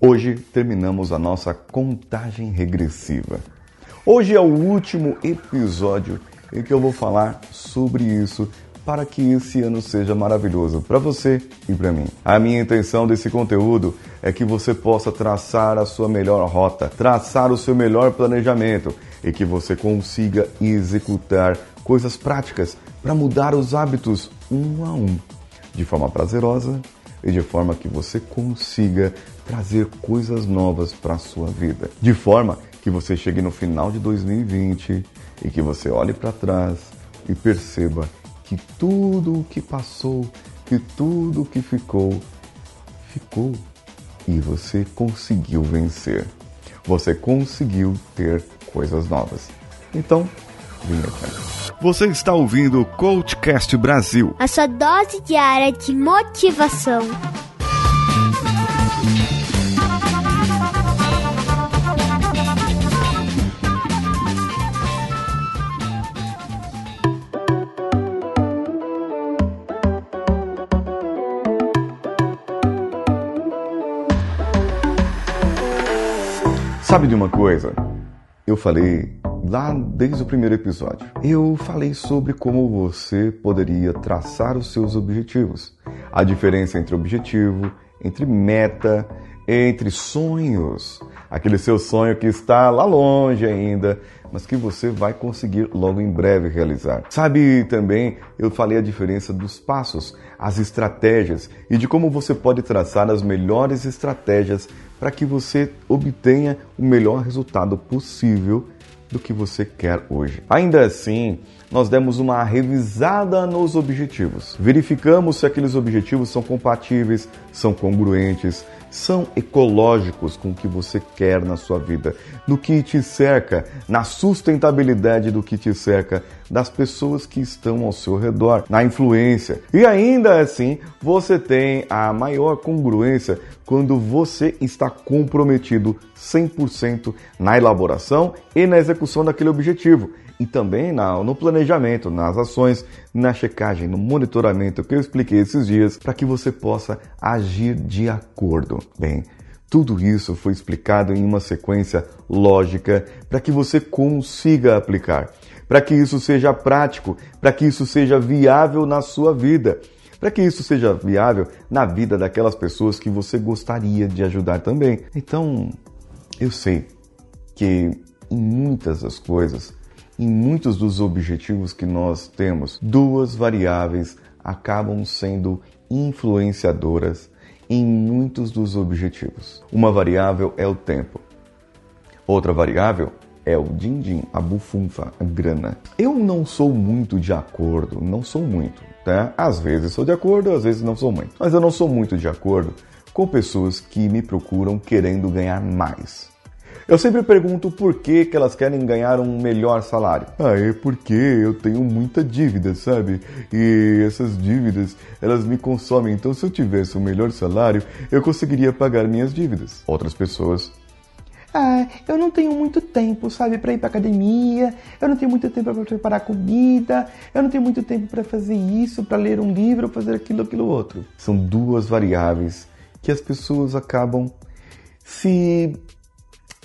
Hoje terminamos a nossa contagem regressiva. Hoje é o último episódio em que eu vou falar sobre isso para que esse ano seja maravilhoso para você e para mim. A minha intenção desse conteúdo é que você possa traçar a sua melhor rota, traçar o seu melhor planejamento e que você consiga executar coisas práticas para mudar os hábitos um a um, de forma prazerosa e de forma que você consiga trazer coisas novas para a sua vida. De forma que você chegue no final de 2020 e que você olhe para trás e perceba que tudo o que passou, que tudo o que ficou, ficou e você conseguiu vencer. Você conseguiu ter coisas novas. Então, vem aqui. Você está ouvindo o Coachcast Brasil a sua dose diária de motivação. Sabe de uma coisa? Eu falei lá desde o primeiro episódio. Eu falei sobre como você poderia traçar os seus objetivos. A diferença entre objetivo, entre meta, entre sonhos. Aquele seu sonho que está lá longe ainda, mas que você vai conseguir logo em breve realizar. Sabe também, eu falei a diferença dos passos, as estratégias e de como você pode traçar as melhores estratégias para que você obtenha o melhor resultado possível do que você quer hoje. Ainda assim, nós demos uma revisada nos objetivos. Verificamos se aqueles objetivos são compatíveis, são congruentes, são ecológicos com o que você quer na sua vida, no que te cerca, na sustentabilidade do que te cerca, das pessoas que estão ao seu redor, na influência. E ainda assim, você tem a maior congruência quando você está comprometido 100% na elaboração e na execução daquele objetivo e também na, no planejamento, nas ações, na checagem, no monitoramento que eu expliquei esses dias, para que você possa agir de acordo. Bem, tudo isso foi explicado em uma sequência lógica para que você consiga aplicar, para que isso seja prático, para que isso seja viável na sua vida, para que isso seja viável na vida daquelas pessoas que você gostaria de ajudar também. Então, eu sei que em muitas das coisas em muitos dos objetivos que nós temos, duas variáveis acabam sendo influenciadoras em muitos dos objetivos. Uma variável é o tempo. Outra variável é o din-din, a bufunfa, a grana. Eu não sou muito de acordo, não sou muito, tá? Às vezes sou de acordo, às vezes não sou muito. Mas eu não sou muito de acordo com pessoas que me procuram querendo ganhar mais. Eu sempre pergunto por que, que elas querem ganhar um melhor salário. Ah, é porque eu tenho muita dívida, sabe? E essas dívidas, elas me consomem. Então, se eu tivesse um melhor salário, eu conseguiria pagar minhas dívidas. Outras pessoas ah, eu não tenho muito tempo, sabe, para ir para academia, eu não tenho muito tempo para preparar comida, eu não tenho muito tempo para fazer isso, para ler um livro, fazer aquilo, aquilo outro. São duas variáveis que as pessoas acabam se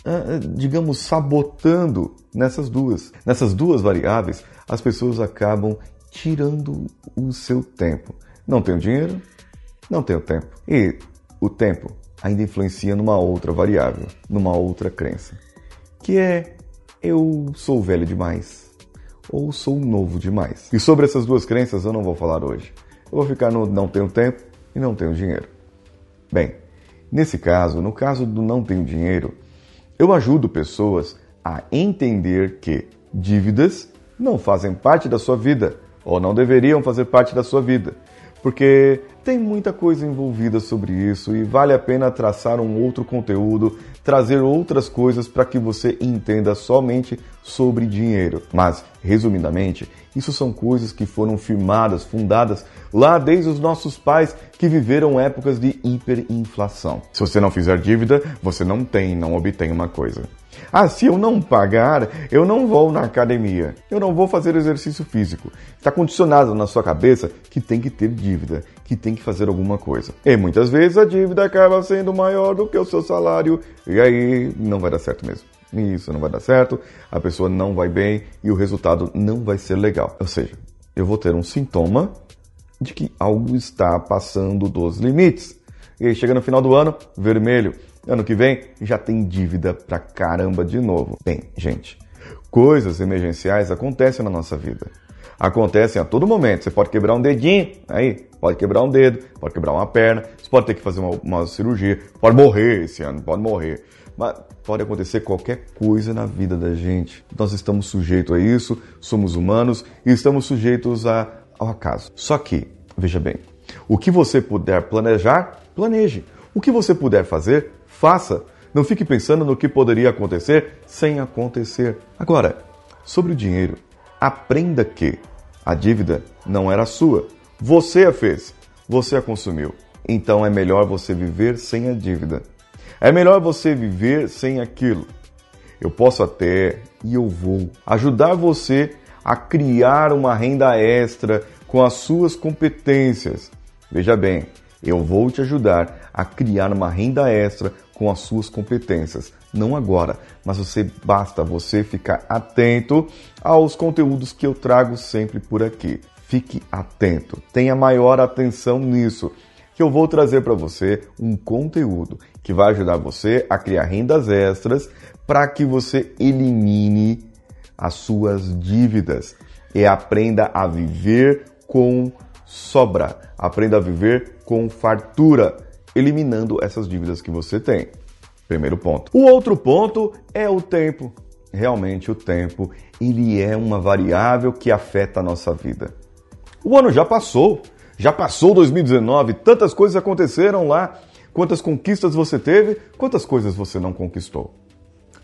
ah, digamos, sabotando nessas duas. Nessas duas variáveis, as pessoas acabam tirando o seu tempo. Não tenho dinheiro, não tenho tempo. E o tempo ainda influencia numa outra variável, numa outra crença, que é eu sou velho demais ou sou novo demais. E sobre essas duas crenças eu não vou falar hoje. Eu vou ficar no não tenho tempo e não tenho dinheiro. Bem, nesse caso, no caso do não tenho dinheiro, eu ajudo pessoas a entender que dívidas não fazem parte da sua vida ou não deveriam fazer parte da sua vida, porque tem muita coisa envolvida sobre isso e vale a pena traçar um outro conteúdo, trazer outras coisas para que você entenda somente sobre dinheiro. Mas, resumidamente, isso são coisas que foram firmadas, fundadas lá desde os nossos pais que viveram épocas de hiperinflação. Se você não fizer dívida, você não tem, não obtém uma coisa. Ah, se eu não pagar, eu não vou na academia, eu não vou fazer exercício físico. Está condicionado na sua cabeça que tem que ter dívida. Que tem que fazer alguma coisa. E muitas vezes a dívida acaba sendo maior do que o seu salário e aí não vai dar certo mesmo. Isso não vai dar certo, a pessoa não vai bem e o resultado não vai ser legal. Ou seja, eu vou ter um sintoma de que algo está passando dos limites. E aí chega no final do ano, vermelho. Ano que vem já tem dívida pra caramba de novo. Bem, gente, coisas emergenciais acontecem na nossa vida. Acontecem a todo momento. Você pode quebrar um dedinho, aí, pode quebrar um dedo, pode quebrar uma perna, você pode ter que fazer uma, uma cirurgia, pode morrer esse ano, pode morrer. Mas pode acontecer qualquer coisa na vida da gente. Nós estamos sujeitos a isso, somos humanos e estamos sujeitos a, ao acaso. Só que, veja bem, o que você puder planejar, planeje. O que você puder fazer, faça. Não fique pensando no que poderia acontecer sem acontecer. Agora, sobre o dinheiro, aprenda que a dívida não era sua. Você a fez, você a consumiu. Então é melhor você viver sem a dívida. É melhor você viver sem aquilo. Eu posso até e eu vou ajudar você a criar uma renda extra com as suas competências. Veja bem, eu vou te ajudar a criar uma renda extra com as suas competências. Não agora, mas você basta você ficar atento aos conteúdos que eu trago sempre por aqui. Fique atento, tenha maior atenção nisso que eu vou trazer para você um conteúdo que vai ajudar você a criar rendas extras para que você elimine as suas dívidas e aprenda a viver com sobra, aprenda a viver com fartura, eliminando essas dívidas que você tem. Primeiro ponto. O outro ponto é o tempo. Realmente o tempo, ele é uma variável que afeta a nossa vida. O ano já passou, já passou 2019, tantas coisas aconteceram lá. Quantas conquistas você teve, quantas coisas você não conquistou?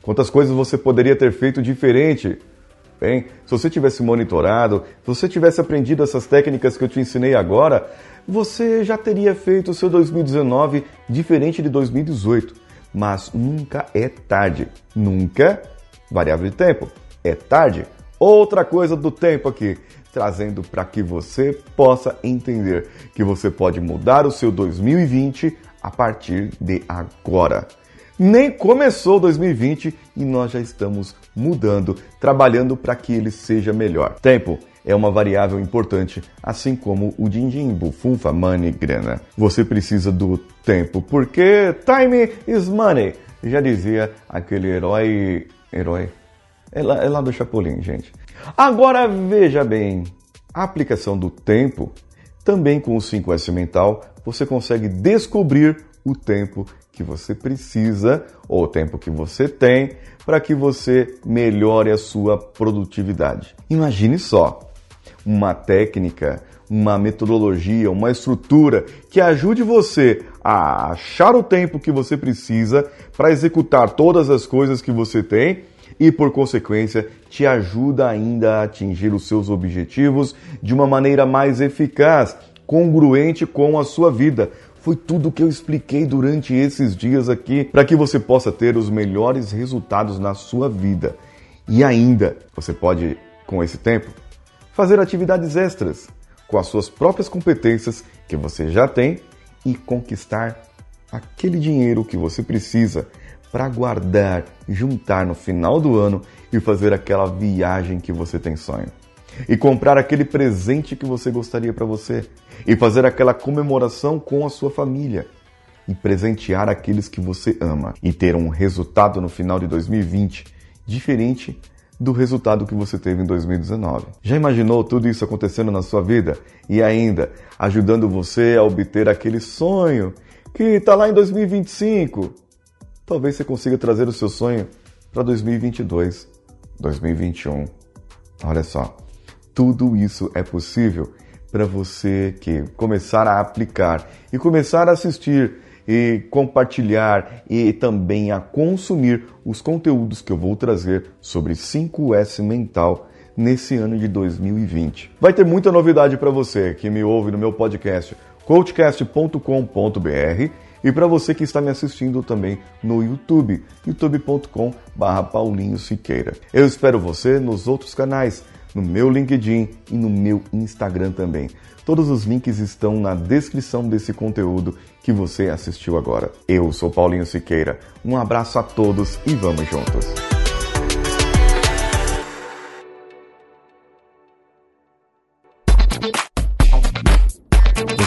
Quantas coisas você poderia ter feito diferente? Bem, se você tivesse monitorado, se você tivesse aprendido essas técnicas que eu te ensinei agora, você já teria feito o seu 2019 diferente de 2018. Mas nunca é tarde. Nunca, variável de tempo, é tarde. Outra coisa do tempo aqui trazendo para que você possa entender que você pode mudar o seu 2020 a partir de agora. Nem começou 2020 e nós já estamos mudando, trabalhando para que ele seja melhor. Tempo é uma variável importante, assim como o din-din, bufunfa, money, grana. Você precisa do tempo, porque time is money. Já dizia aquele herói. Herói? É lá, é lá do Chapolin, gente. Agora veja bem, a aplicação do tempo, também com o 5S mental, você consegue descobrir o tempo que você precisa ou o tempo que você tem para que você melhore a sua produtividade. Imagine só uma técnica, uma metodologia, uma estrutura que ajude você a achar o tempo que você precisa para executar todas as coisas que você tem e, por consequência, te ajuda ainda a atingir os seus objetivos de uma maneira mais eficaz, congruente com a sua vida. Foi tudo que eu expliquei durante esses dias aqui para que você possa ter os melhores resultados na sua vida. E ainda, você pode, com esse tempo, fazer atividades extras com as suas próprias competências que você já tem e conquistar aquele dinheiro que você precisa para guardar, juntar no final do ano e fazer aquela viagem que você tem sonho. E comprar aquele presente que você gostaria para você. E fazer aquela comemoração com a sua família. E presentear aqueles que você ama. E ter um resultado no final de 2020 diferente do resultado que você teve em 2019. Já imaginou tudo isso acontecendo na sua vida e ainda ajudando você a obter aquele sonho que está lá em 2025? talvez você consiga trazer o seu sonho para 2022, 2021. Olha só, tudo isso é possível para você que começar a aplicar e começar a assistir e compartilhar e também a consumir os conteúdos que eu vou trazer sobre 5S mental nesse ano de 2020. Vai ter muita novidade para você que me ouve no meu podcast coachcast.com.br e para você que está me assistindo também no YouTube, youtube.com/barra Paulinho Siqueira. Eu espero você nos outros canais. no meu LinkedIn e no meu Instagram também. Todos os links estão na descrição desse conteúdo que você assistiu agora. Eu sou Paulinho Siqueira. Um abraço a todos e vamos juntos.